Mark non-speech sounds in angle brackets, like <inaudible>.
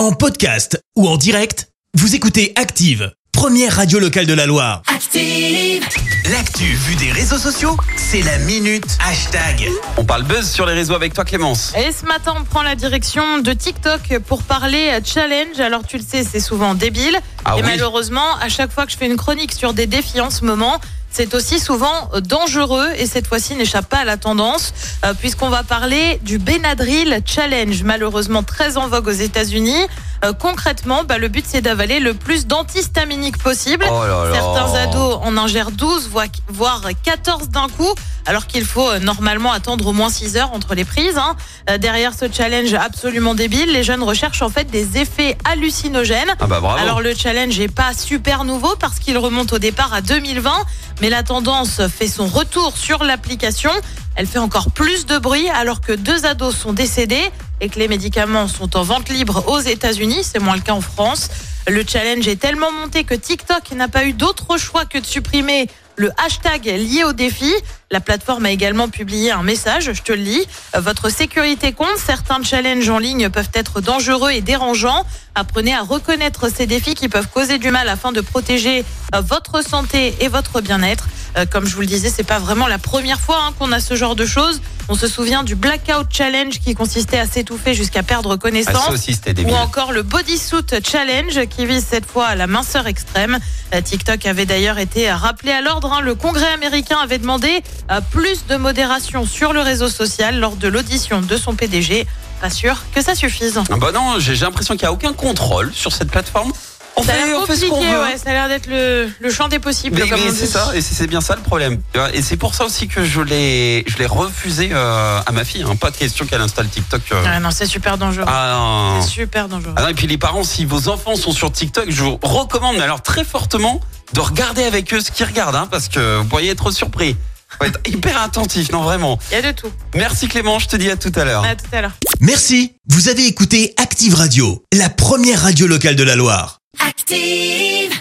En podcast ou en direct, vous écoutez Active, première radio locale de la Loire. Active. L'actu vue des réseaux sociaux, c'est la minute hashtag. On parle buzz sur les réseaux avec toi Clémence. Et ce matin, on prend la direction de TikTok pour parler challenge. Alors tu le sais, c'est souvent débile. Ah et oui. malheureusement, à chaque fois que je fais une chronique sur des défis en ce moment, c'est aussi souvent dangereux et cette fois-ci n'échappe pas à la tendance euh, puisqu'on va parler du Benadryl Challenge, malheureusement très en vogue aux États-Unis. Euh, concrètement, bah, le but c'est d'avaler le plus d'antihistaminique possible. Oh là là. Certains ados en ingèrent 12, voire- voire 14 d'un coup, alors qu'il faut euh, normalement attendre au moins 6 heures entre les prises. hein. Euh, Derrière ce challenge absolument débile, les jeunes recherchent en fait des effets hallucinogènes. Ah bah bravo. Alors le challenge n'est pas super nouveau parce qu'il remonte au départ à 2020, mais la tendance fait son retour sur l'application. Elle fait encore plus de bruit alors que deux ados sont décédés et que les médicaments sont en vente libre aux États-Unis. C'est moins le cas en France. Le challenge est tellement monté que TikTok n'a pas eu d'autre choix que de supprimer le hashtag lié au défi. La plateforme a également publié un message, je te le lis. Euh, Votre sécurité compte. Certains challenges en ligne peuvent être dangereux et dérangeants. Apprenez à reconnaître ces défis qui peuvent causer du mal afin de protéger euh, votre santé et votre bien-être. Euh, Comme je vous le disais, c'est pas vraiment la première fois hein, qu'on a ce genre de choses. On se souvient du Blackout Challenge qui consistait à s'étouffer jusqu'à perdre Ah, connaissance. aussi. Ou encore le Bodysuit Challenge qui vise cette fois à la minceur extrême. Euh, TikTok avait d'ailleurs été rappelé à l'ordre. hein. Le Congrès américain avait demandé euh, plus de modération sur le réseau social lors de l'audition de son PDG. Pas sûr que ça suffise. Ah bah non, j'ai l'impression qu'il n'y a aucun contrôle sur cette plateforme. On Ça a fait, on fait ce qu'on veut. ouais, ça a l'air d'être le, le champ des possibles, Mais, comme mais on c'est dit. ça, et c'est c'est bien ça le problème. Et c'est pour ça aussi que je l'ai, je l'ai refusé euh, à ma fille. hein. Pas de question qu'elle installe TikTok. euh. Ah non, c'est super dangereux. Ah, non. C'est super dangereux. Ah non, et puis les parents, si vos enfants sont sur TikTok, je vous recommande, mais alors très fortement, de regarder avec eux ce qu'ils regardent, hein, parce que vous pourriez être surpris. Faut être <laughs> hyper attentif, non vraiment. Il y a de tout. Merci Clément, je te dis à tout à l'heure. À tout à l'heure. Merci, vous avez écouté Active Radio, la première radio locale de la Loire. Active.